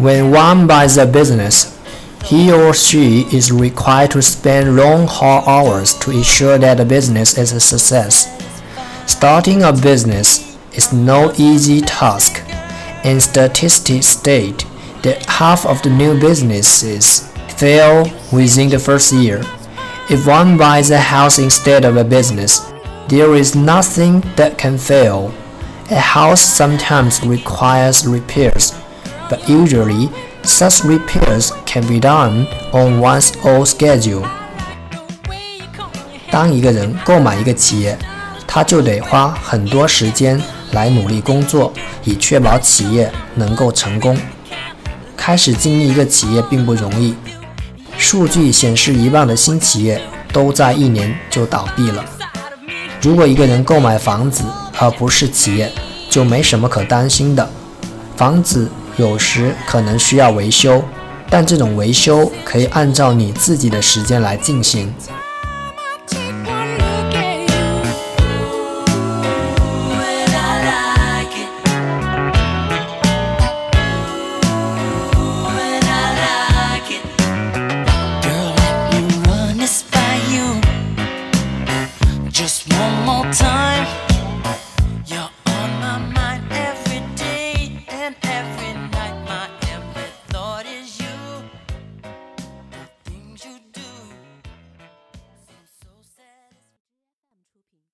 When one buys a business, he or she is required to spend long hard hours to ensure that the business is a success. Starting a business is no easy task, and statistics state that half of the new businesses fail within the first year. If one buys a house instead of a business, there is nothing that can fail. A house sometimes requires repairs, but usually such repairs can be done on one's own schedule. 当一个人购买一个企业，他就得花很多时间来努力工作，以确保企业能够成功。开始经营一个企业并不容易，数据显示一半的新企业都在一年就倒闭了。如果一个人购买房子而不是企业，就没什么可担心的。房子有时可能需要维修但这种维修可以按照你自己的时间来进行。Just one more time.